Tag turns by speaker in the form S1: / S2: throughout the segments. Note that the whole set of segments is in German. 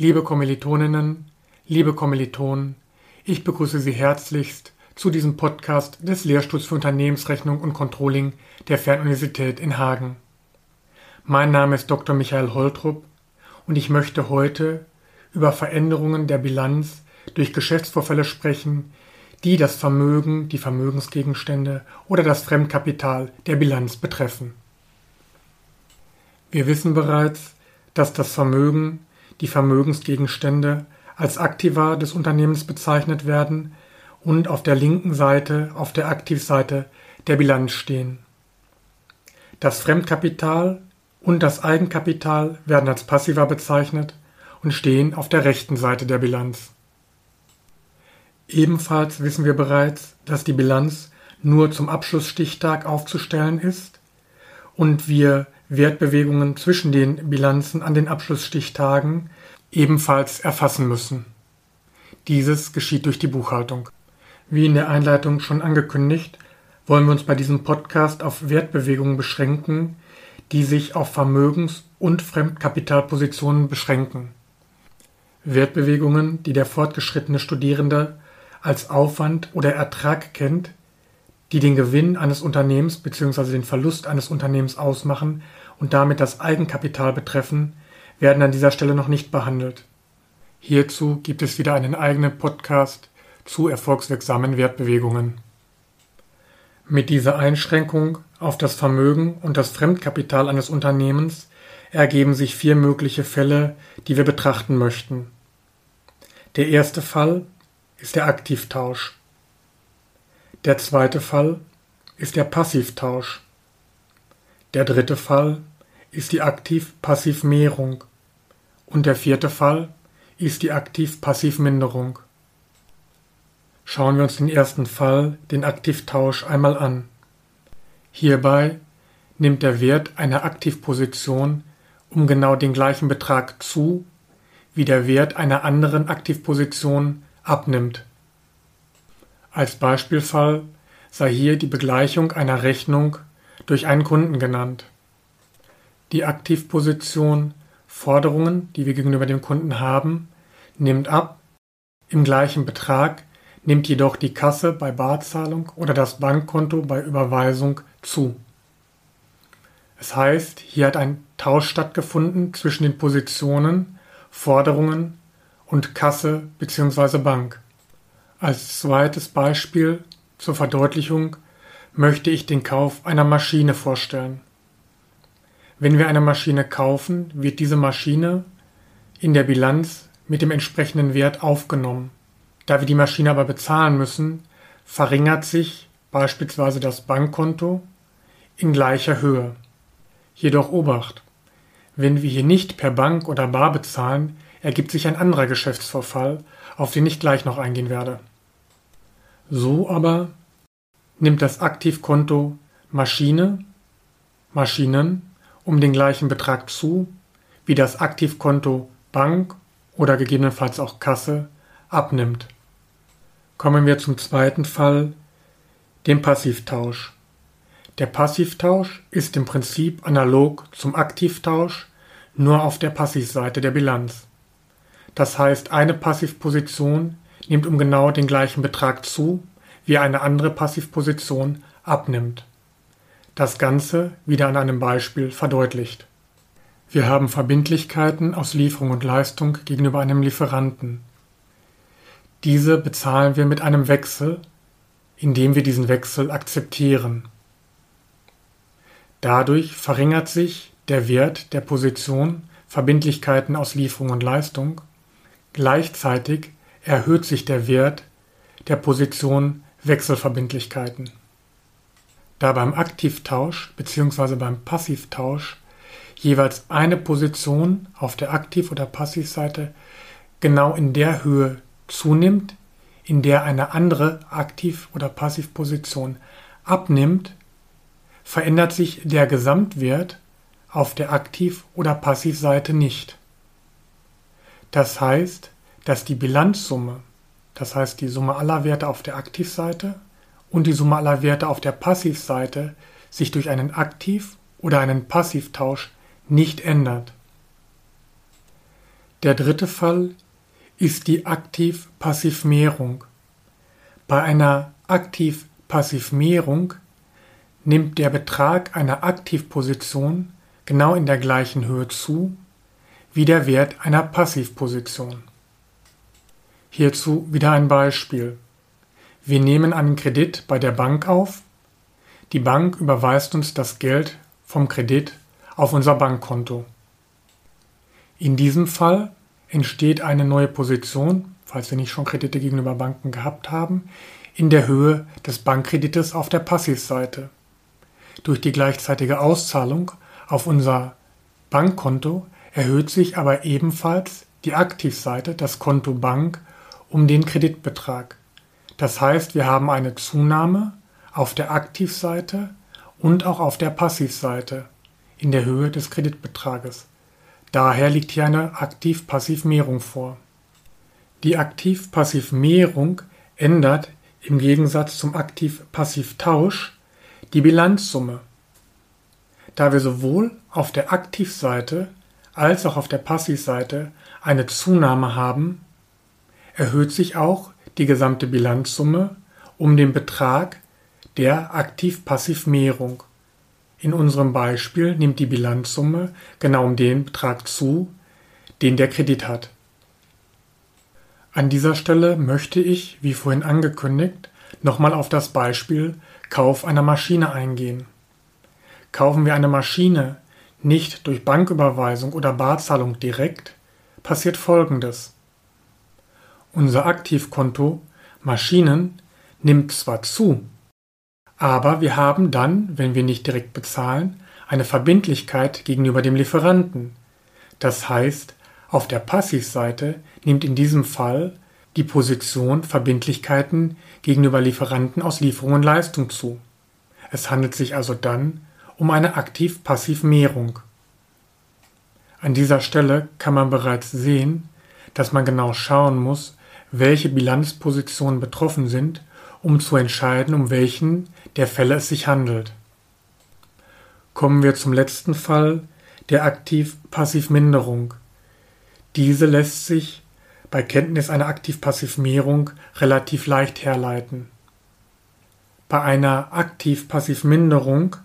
S1: Liebe Kommilitoninnen, liebe Kommilitonen, ich begrüße Sie herzlichst zu diesem Podcast des Lehrstuhls für Unternehmensrechnung und Controlling der Fernuniversität in Hagen. Mein Name ist Dr. Michael Holtrup und ich möchte heute über Veränderungen der Bilanz durch Geschäftsvorfälle sprechen, die das Vermögen, die Vermögensgegenstände oder das Fremdkapital der Bilanz betreffen. Wir wissen bereits, dass das Vermögen, die Vermögensgegenstände als Aktiva des Unternehmens bezeichnet werden und auf der linken Seite, auf der Aktivseite der Bilanz stehen. Das Fremdkapital und das Eigenkapital werden als Passiva bezeichnet und stehen auf der rechten Seite der Bilanz. Ebenfalls wissen wir bereits, dass die Bilanz nur zum Abschlussstichtag aufzustellen ist und wir Wertbewegungen zwischen den Bilanzen an den Abschlussstichtagen ebenfalls erfassen müssen. Dieses geschieht durch die Buchhaltung. Wie in der Einleitung schon angekündigt, wollen wir uns bei diesem Podcast auf Wertbewegungen beschränken, die sich auf Vermögens- und Fremdkapitalpositionen beschränken. Wertbewegungen, die der fortgeschrittene Studierende als Aufwand oder Ertrag kennt, die den Gewinn eines Unternehmens bzw. den Verlust eines Unternehmens ausmachen und damit das Eigenkapital betreffen, werden an dieser Stelle noch nicht behandelt. Hierzu gibt es wieder einen eigenen Podcast zu erfolgswirksamen Wertbewegungen. Mit dieser Einschränkung auf das Vermögen und das Fremdkapital eines Unternehmens ergeben sich vier mögliche Fälle, die wir betrachten möchten. Der erste Fall ist der Aktivtausch. Der zweite Fall ist der Passivtausch. Der dritte Fall ist die Aktiv-Passiv-Mehrung. Und der vierte Fall ist die Aktiv-Passiv-Minderung. Schauen wir uns den ersten Fall, den Aktivtausch, einmal an. Hierbei nimmt der Wert einer Aktivposition um genau den gleichen Betrag zu, wie der Wert einer anderen Aktivposition abnimmt. Als Beispielfall sei hier die Begleichung einer Rechnung durch einen Kunden genannt. Die Aktivposition Forderungen, die wir gegenüber dem Kunden haben, nimmt ab. Im gleichen Betrag nimmt jedoch die Kasse bei Barzahlung oder das Bankkonto bei Überweisung zu. Es heißt, hier hat ein Tausch stattgefunden zwischen den Positionen Forderungen und Kasse bzw. Bank. Als zweites Beispiel zur Verdeutlichung möchte ich den Kauf einer Maschine vorstellen. Wenn wir eine Maschine kaufen, wird diese Maschine in der Bilanz mit dem entsprechenden Wert aufgenommen. Da wir die Maschine aber bezahlen müssen, verringert sich beispielsweise das Bankkonto in gleicher Höhe. Jedoch Obacht, wenn wir hier nicht per Bank oder Bar bezahlen, ergibt sich ein anderer Geschäftsvorfall, auf den ich gleich noch eingehen werde. So aber nimmt das Aktivkonto Maschine, Maschinen um den gleichen Betrag zu, wie das Aktivkonto Bank oder gegebenenfalls auch Kasse abnimmt. Kommen wir zum zweiten Fall, dem Passivtausch. Der Passivtausch ist im Prinzip analog zum Aktivtausch, nur auf der Passivseite der Bilanz. Das heißt, eine Passivposition nimmt um genau den gleichen Betrag zu, wie eine andere Passivposition abnimmt. Das Ganze wieder an einem Beispiel verdeutlicht. Wir haben Verbindlichkeiten aus Lieferung und Leistung gegenüber einem Lieferanten. Diese bezahlen wir mit einem Wechsel, indem wir diesen Wechsel akzeptieren. Dadurch verringert sich der Wert der Position Verbindlichkeiten aus Lieferung und Leistung Gleichzeitig erhöht sich der Wert der Position Wechselverbindlichkeiten. Da beim Aktivtausch bzw. beim Passivtausch jeweils eine Position auf der Aktiv- oder Passivseite genau in der Höhe zunimmt, in der eine andere Aktiv- oder Passivposition abnimmt, verändert sich der Gesamtwert auf der Aktiv- oder Passivseite nicht. Das heißt, dass die Bilanzsumme, das heißt die Summe aller Werte auf der Aktivseite und die Summe aller Werte auf der Passivseite sich durch einen Aktiv- oder einen Passivtausch nicht ändert. Der dritte Fall ist die Aktiv-Passiv-Mehrung. Bei einer Aktiv-Passiv-Mehrung nimmt der Betrag einer Aktivposition genau in der gleichen Höhe zu wie der Wert einer Passivposition. Hierzu wieder ein Beispiel. Wir nehmen einen Kredit bei der Bank auf. Die Bank überweist uns das Geld vom Kredit auf unser Bankkonto. In diesem Fall entsteht eine neue Position, falls wir nicht schon Kredite gegenüber Banken gehabt haben, in der Höhe des Bankkredites auf der Passivseite. Durch die gleichzeitige Auszahlung auf unser Bankkonto erhöht sich aber ebenfalls die Aktivseite, das Konto Bank, um den Kreditbetrag. Das heißt, wir haben eine Zunahme auf der Aktivseite und auch auf der Passivseite in der Höhe des Kreditbetrages. Daher liegt hier eine Aktiv-Passiv-Mehrung vor. Die Aktiv-Passiv-Mehrung ändert im Gegensatz zum Aktiv-Passiv-Tausch die Bilanzsumme. Da wir sowohl auf der Aktivseite als auch auf der Passivseite eine Zunahme haben, erhöht sich auch die gesamte Bilanzsumme um den Betrag der Aktiv-Passiv-Mehrung. In unserem Beispiel nimmt die Bilanzsumme genau um den Betrag zu, den der Kredit hat. An dieser Stelle möchte ich, wie vorhin angekündigt, nochmal auf das Beispiel Kauf einer Maschine eingehen. Kaufen wir eine Maschine nicht durch Banküberweisung oder Barzahlung direkt, passiert Folgendes. Unser Aktivkonto Maschinen nimmt zwar zu, aber wir haben dann, wenn wir nicht direkt bezahlen, eine Verbindlichkeit gegenüber dem Lieferanten. Das heißt, auf der Passivseite nimmt in diesem Fall die Position Verbindlichkeiten gegenüber Lieferanten aus Lieferung und Leistung zu. Es handelt sich also dann um eine Aktiv-Passiv-Mehrung. An dieser Stelle kann man bereits sehen, dass man genau schauen muss, welche Bilanzpositionen betroffen sind um zu entscheiden, um welchen der Fälle es sich handelt. Kommen wir zum letzten Fall, der Aktiv-Passiv-Minderung. Diese lässt sich bei Kenntnis einer Aktiv-Passiv-Mehrung relativ leicht herleiten. Bei einer Aktiv-Passiv-Minderung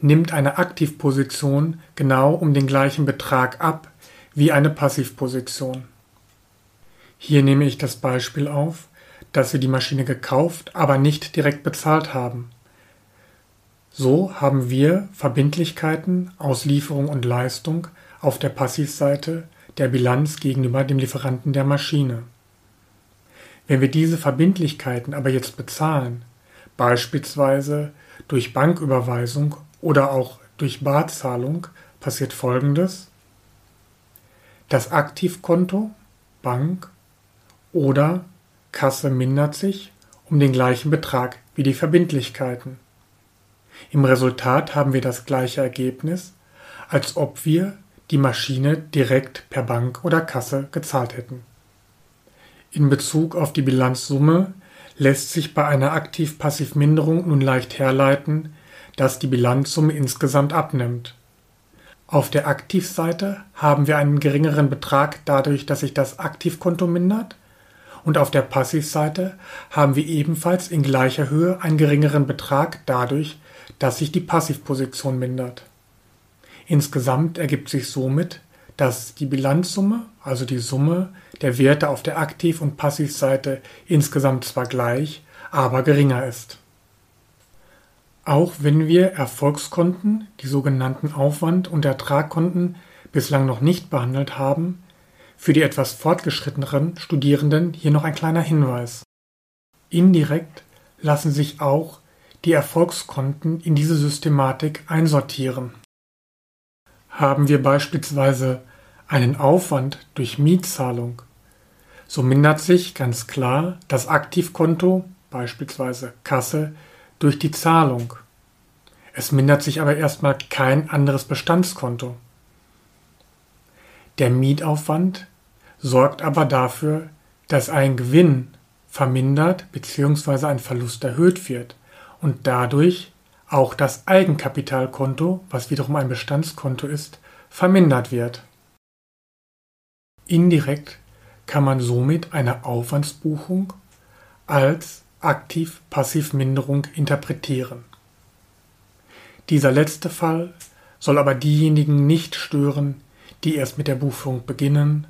S1: nimmt eine Aktivposition genau um den gleichen Betrag ab wie eine Passivposition. Hier nehme ich das Beispiel auf, dass wir die Maschine gekauft, aber nicht direkt bezahlt haben. So haben wir Verbindlichkeiten aus Lieferung und Leistung auf der Passivseite der Bilanz gegenüber dem Lieferanten der Maschine. Wenn wir diese Verbindlichkeiten aber jetzt bezahlen, beispielsweise durch Banküberweisung oder auch durch Barzahlung, passiert Folgendes. Das Aktivkonto, Bank oder Kasse mindert sich um den gleichen Betrag wie die Verbindlichkeiten. Im Resultat haben wir das gleiche Ergebnis, als ob wir die Maschine direkt per Bank oder Kasse gezahlt hätten. In Bezug auf die Bilanzsumme lässt sich bei einer Aktiv-Passiv-Minderung nun leicht herleiten, dass die Bilanzsumme insgesamt abnimmt. Auf der Aktivseite haben wir einen geringeren Betrag dadurch, dass sich das Aktivkonto mindert und auf der Passivseite haben wir ebenfalls in gleicher Höhe einen geringeren Betrag dadurch, dass sich die Passivposition mindert. Insgesamt ergibt sich somit, dass die Bilanzsumme, also die Summe der Werte auf der Aktiv- und Passivseite insgesamt zwar gleich, aber geringer ist. Auch wenn wir Erfolgskonten, die sogenannten Aufwand- und Ertragkonten, bislang noch nicht behandelt haben, für die etwas fortgeschritteneren Studierenden hier noch ein kleiner Hinweis. Indirekt lassen sich auch die Erfolgskonten in diese Systematik einsortieren. Haben wir beispielsweise einen Aufwand durch Mietzahlung, so mindert sich ganz klar das Aktivkonto, beispielsweise Kasse, durch die Zahlung. Es mindert sich aber erstmal kein anderes Bestandskonto. Der Mietaufwand sorgt aber dafür, dass ein Gewinn vermindert bzw. ein Verlust erhöht wird und dadurch auch das Eigenkapitalkonto, was wiederum ein Bestandskonto ist, vermindert wird. Indirekt kann man somit eine Aufwandsbuchung als Aktiv-Passiv-Minderung interpretieren. Dieser letzte Fall soll aber diejenigen nicht stören, die erst mit der Buchführung beginnen.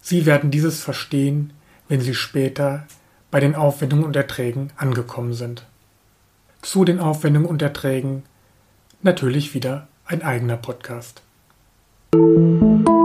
S1: Sie werden dieses verstehen, wenn sie später bei den Aufwendungen und Erträgen angekommen sind. Zu den Aufwendungen und Erträgen natürlich wieder ein eigener Podcast. Musik